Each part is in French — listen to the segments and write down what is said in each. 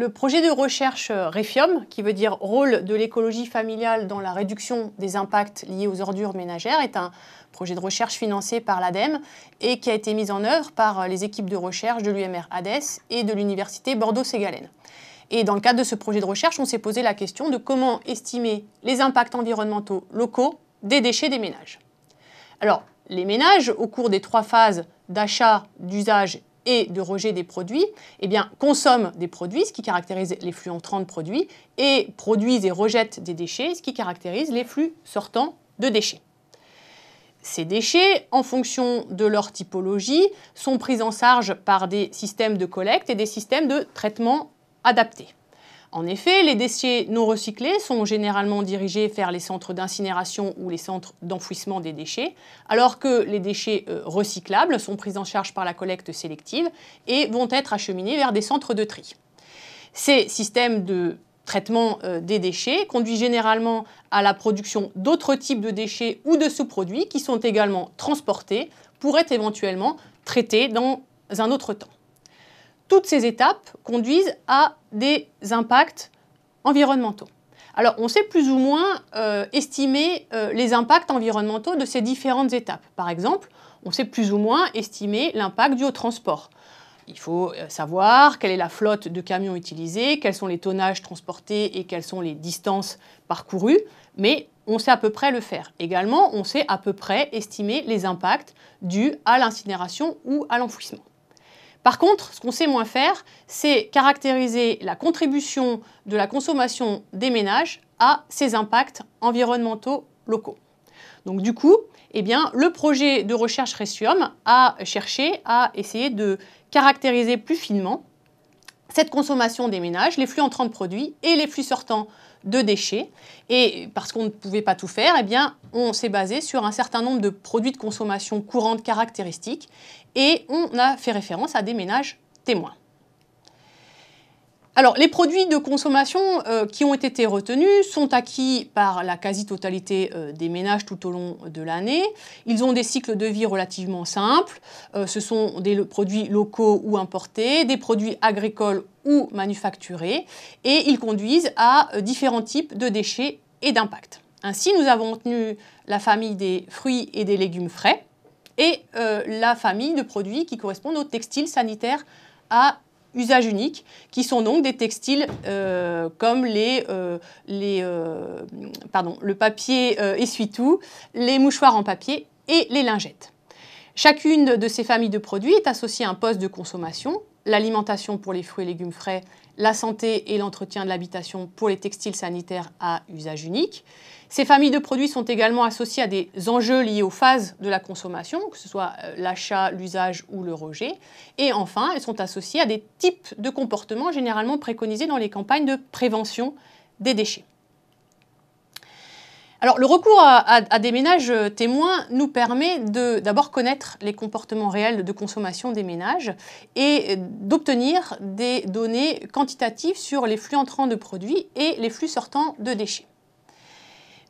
Le projet de recherche REFIOM, qui veut dire rôle de l'écologie familiale dans la réduction des impacts liés aux ordures ménagères, est un projet de recherche financé par l'ADEME et qui a été mis en œuvre par les équipes de recherche de l'UMR HADES et de l'Université Bordeaux-Ségalène. Et dans le cadre de ce projet de recherche, on s'est posé la question de comment estimer les impacts environnementaux locaux des déchets des ménages. Alors, les ménages, au cours des trois phases d'achat, d'usage et de rejet des produits, eh consomment des produits, ce qui caractérise les flux entrants de produits, et produisent et rejettent des déchets, ce qui caractérise les flux sortants de déchets. Ces déchets, en fonction de leur typologie, sont pris en charge par des systèmes de collecte et des systèmes de traitement adaptés. En effet, les déchets non recyclés sont généralement dirigés vers les centres d'incinération ou les centres d'enfouissement des déchets, alors que les déchets euh, recyclables sont pris en charge par la collecte sélective et vont être acheminés vers des centres de tri. Ces systèmes de traitement euh, des déchets conduisent généralement à la production d'autres types de déchets ou de sous-produits qui sont également transportés pour être éventuellement traités dans un autre temps. Toutes ces étapes conduisent à des impacts environnementaux. Alors, on sait plus ou moins euh, estimer euh, les impacts environnementaux de ces différentes étapes. Par exemple, on sait plus ou moins estimer l'impact dû au transport. Il faut euh, savoir quelle est la flotte de camions utilisés, quels sont les tonnages transportés et quelles sont les distances parcourues, mais on sait à peu près le faire. Également, on sait à peu près estimer les impacts dus à l'incinération ou à l'enfouissement. Par contre, ce qu'on sait moins faire, c'est caractériser la contribution de la consommation des ménages à ces impacts environnementaux locaux. Donc du coup, eh le projet de recherche Resium a cherché à essayer de caractériser plus finement cette consommation des ménages, les flux entrants de produits et les flux sortants de déchets. Et parce qu'on ne pouvait pas tout faire, eh on s'est basé sur un certain nombre de produits de consommation courante caractéristiques et on a fait référence à des ménages témoins. Alors, les produits de consommation euh, qui ont été retenus sont acquis par la quasi-totalité euh, des ménages tout au long de l'année. Ils ont des cycles de vie relativement simples. Euh, ce sont des produits locaux ou importés, des produits agricoles ou manufacturés, et ils conduisent à différents types de déchets et d'impact. Ainsi, nous avons retenu la famille des fruits et des légumes frais et la famille de produits qui correspondent aux textiles sanitaires à usage unique, qui sont donc des textiles euh, comme les, euh, les euh, le papier essuie-tout, les mouchoirs en papier et les lingettes. Chacune de ces familles de produits est associée à un poste de consommation, l'alimentation pour les fruits et légumes frais, la santé et l'entretien de l'habitation pour les textiles sanitaires à usage unique. Ces familles de produits sont également associées à des enjeux liés aux phases de la consommation, que ce soit euh, l'achat, l'usage ou le rejet. Et enfin, elles sont associées à des types de comportements généralement préconisés dans les campagnes de prévention des déchets. Le recours à, des ménages témoins nous permet d'abord connaître les comportements réels de consommation des ménages et d'obtenir des données quantitatives sur les flux entrants de produits et les flux sortants de déchets.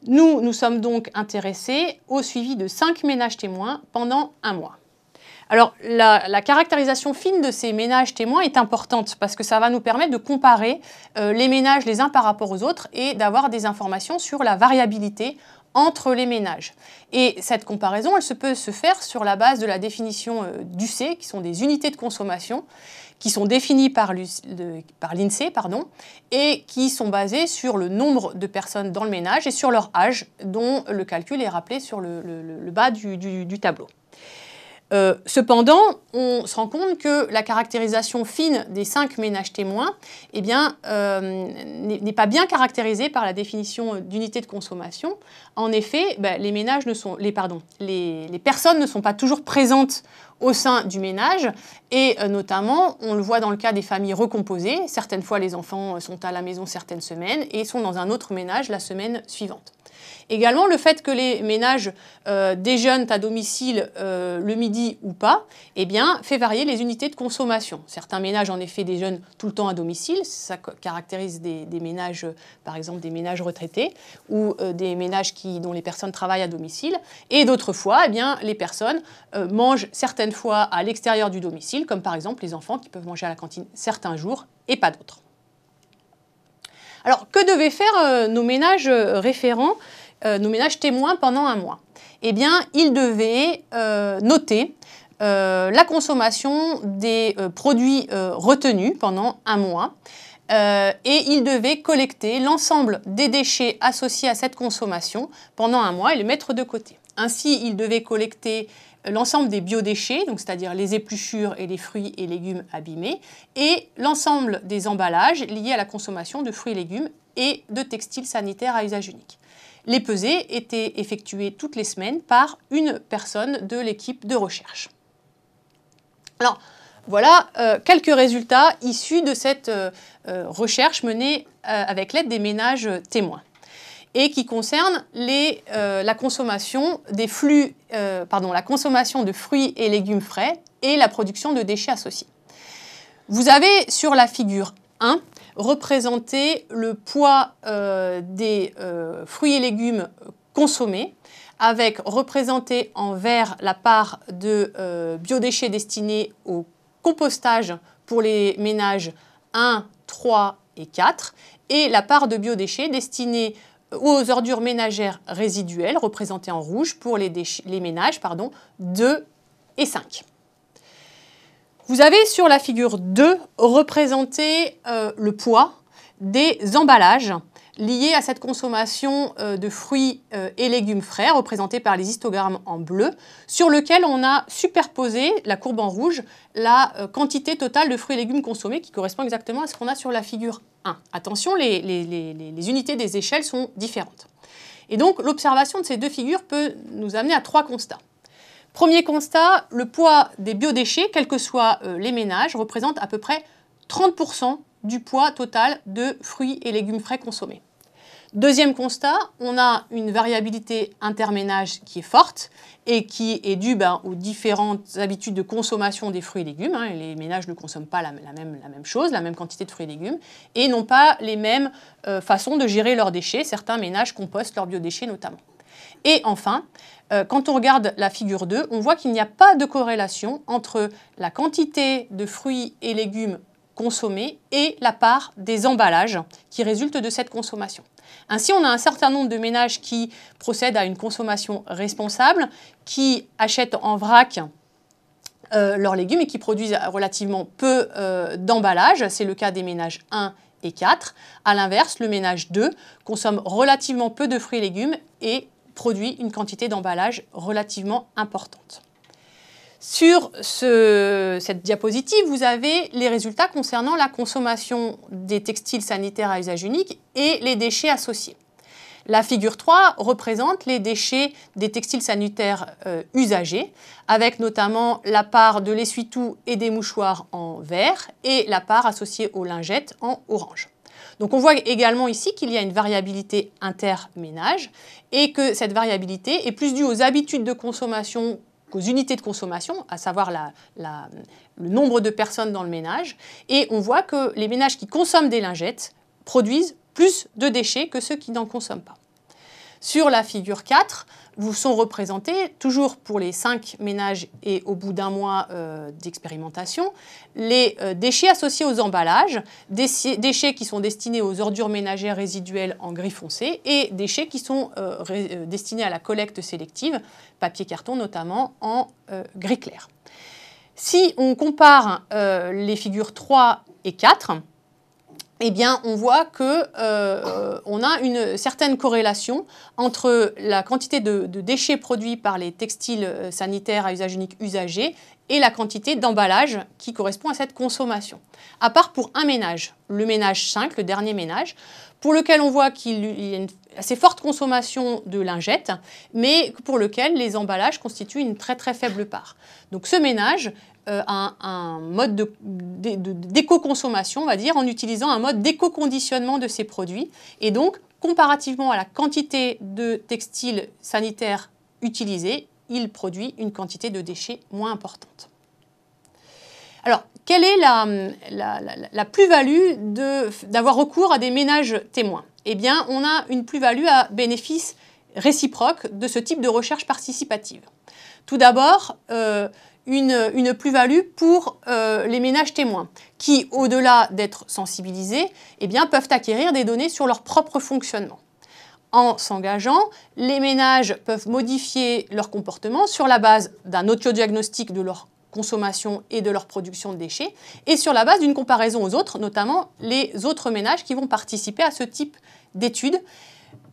Nous nous sommes donc intéressés au suivi de cinq ménages témoins pendant un mois. Alors, la, caractérisation fine de ces ménages témoins est importante parce que ça va nous permettre de comparer euh, les ménages les uns par rapport aux autres et d'avoir des informations sur la variabilité entre les ménages. Et cette comparaison, elle se peut se faire sur la base de la définition euh, d'UC, qui sont des unités de consommation, qui sont définies par l'INSEE et qui sont basées sur le nombre de personnes dans le ménage et sur leur âge, dont le calcul est rappelé sur le, bas du tableau. Euh, cependant, on se rend compte que la caractérisation fine des cinq ménages témoins eh bien, euh, n'est pas bien caractérisée par la définition d'unité de consommation. En effet, ben, les, ménages ne sont, les, pardon, les, personnes ne sont pas toujours présentes au sein du ménage et euh, notamment, on le voit dans le cas des familles recomposées. Certaines fois, les enfants sont à la maison certaines semaines et sont dans un autre ménage la semaine suivante. Également, le fait que les ménages euh, déjeunent à domicile euh, le midi ou pas, eh fait varier les unités de consommation. Certains ménages, en effet, déjeunent tout le temps à domicile. Ça caractérise des, ménages, par exemple, des ménages retraités ou euh, des ménages qui, dont les personnes travaillent à domicile. Et d'autres fois, eh les personnes mangent certaines fois à l'extérieur du domicile, comme par exemple les enfants qui peuvent manger à la cantine certains jours et pas d'autres. Alors, que devaient faire nos ménages référents, nos ménages témoins pendant un mois? Eh bien, ils devaient noter la consommation des produits retenus pendant un mois. et ils devaient collecter l'ensemble des déchets associés à cette consommation pendant un mois et les mettre de côté. Ainsi, ils devaient collecter l'ensemble des biodéchets, c'est-à-dire les épluchures et les fruits et légumes abîmés, et l'ensemble des emballages liés à la consommation de fruits et légumes et de textiles sanitaires à usage unique. Les pesées étaient effectuées toutes les semaines par une personne de l'équipe de recherche. Alors, voilà euh, quelques résultats issus de cette euh, euh, recherche menée avec l'aide des ménages témoins et qui concerne euh, la consommation des flux, euh, pardon, la consommation de fruits et légumes frais et la production de déchets associés. Vous avez sur la figure 1 représenté le poids euh, des fruits et légumes consommés avec représenté en vert la part de biodéchets destinés au compostage pour les ménages 1, 3 et 4 et la part de biodéchets destinés aux ordures ménagères résiduelles, représentées en rouge pour les, ménages pardon, 2 et 5. Vous avez sur la figure 2 représenté euh, le poids des emballages liés à cette consommation euh, de fruits euh, et légumes frais, représentés par les histogrammes en bleu, sur lequel on a superposé, la courbe en rouge, la quantité totale de fruits et légumes consommés qui correspond exactement à ce qu'on a sur la figure 1. Attention, les, les, unités des échelles sont différentes. Et donc, l'observation de ces deux figures peut nous amener à trois constats. Premier constat, le poids des biodéchets, quels que soient euh, les ménages, représente à peu près 30% du poids total de fruits et légumes frais consommés. Deuxième constat, on a une variabilité interménage qui est forte et qui est due ben, aux différentes habitudes de consommation des fruits et légumes. Hein. Les ménages ne consomment pas la, même, chose, la même quantité de fruits et légumes, et n'ont pas les mêmes euh, façons de gérer leurs déchets. Certains ménages compostent leurs biodéchets notamment. Et enfin, euh, quand on regarde la figure 2, on voit qu'il n'y a pas de corrélation entre la quantité de fruits et légumes consommés et la part des emballages qui résultent de cette consommation. Ainsi, on a un certain nombre de ménages qui procèdent à une consommation responsable, qui achètent en vrac euh, leurs légumes et qui produisent relativement peu euh, d'emballage. C'est le cas des ménages 1 et 4. A l'inverse, le ménage 2 consomme relativement peu de fruits et légumes et produit une quantité d'emballage relativement importante. Sur cette diapositive, vous avez les résultats concernant la consommation des textiles sanitaires à usage unique et les déchets associés. La figure 3 représente les déchets des textiles sanitaires euh, usagés, avec notamment la part de l'essuie-tout et des mouchoirs en vert et la part associée aux lingettes en orange. Donc on voit également ici qu'il y a une variabilité interménage et que cette variabilité est plus due aux habitudes de consommation aux unités de consommation, à savoir le nombre de personnes dans le ménage. Et on voit que les ménages qui consomment des lingettes produisent plus de déchets que ceux qui n'en consomment pas. Sur la figure 4, vous sont représentés, toujours pour les 5 ménages et au bout d'un mois euh, d'expérimentation, les euh, déchets associés aux emballages, déchets qui sont destinés aux ordures ménagères résiduelles en gris foncé et déchets qui sont euh, destinés à la collecte sélective, papier carton notamment en gris clair. Si on compare les figures 3 et 4, eh bien, on voit qu'on euh, a une certaine corrélation entre la quantité de, déchets produits par les textiles euh, sanitaires à usage unique usagés et la quantité d'emballage qui correspond à cette consommation. À part pour un ménage, le ménage 5, le dernier ménage, pour lequel on voit qu'il y a une assez forte consommation de lingettes, mais pour lequel les emballages constituent une très très faible part. Donc ce ménage euh, un, mode d'éco-consommation, on va dire, en utilisant un mode d'éco-conditionnement de ces produits. Et donc, comparativement à la quantité de textiles sanitaires utilisés, il produit une quantité de déchets moins importante. Alors, quelle est la, plus-value d'avoir recours à des ménages témoins? Eh bien, on a une plus-value à bénéfice réciproque de ce type de recherche participative. Tout d'abord, euh, une, plus-value pour euh, les ménages témoins, qui, au-delà d'être sensibilisés, eh peuvent acquérir des données sur leur propre fonctionnement. En s'engageant, les ménages peuvent modifier leur comportement sur la base d'un autodiagnostic de leur consommation et de leur production de déchets, et sur la base d'une comparaison aux autres, notamment les autres ménages qui vont participer à ce type d'études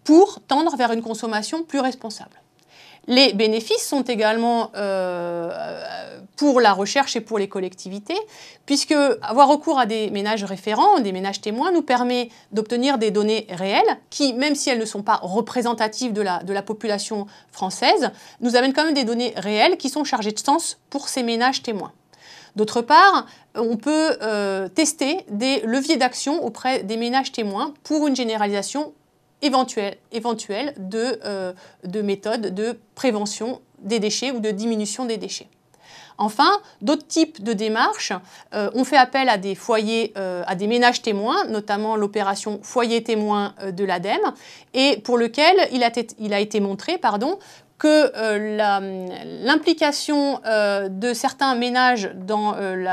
pour tendre vers une consommation plus responsable. Les bénéfices sont également euh, pour la recherche et pour les collectivités, puisque avoir recours à des ménages référents, des ménages témoins, nous permet d'obtenir des données réelles qui, même si elles ne sont pas représentatives de la, population française, nous amènent quand même des données réelles qui sont chargées de sens pour ces ménages témoins. D'autre part, on peut euh, tester des leviers d'action auprès des ménages témoins pour une généralisation éventuelle, euh, de, méthodes de prévention des déchets ou de diminution des déchets. Enfin, d'autres types de démarches euh, ont fait appel à des foyers, euh, à des ménages témoins, notamment l'opération foyer témoin de l'ADEME, et pour lequel il a, il a été montré pardon, que euh, l'implication euh, de certains ménages dans euh,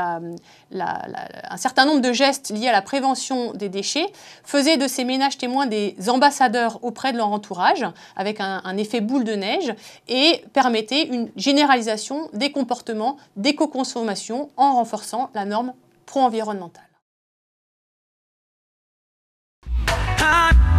un certain nombre de gestes liés à la prévention des déchets faisait de ces ménages témoins des ambassadeurs auprès de leur entourage, avec un, effet boule de neige, et permettait une généralisation des comportements d'éco-consommation en renforçant la norme pro-environnementale. Ah.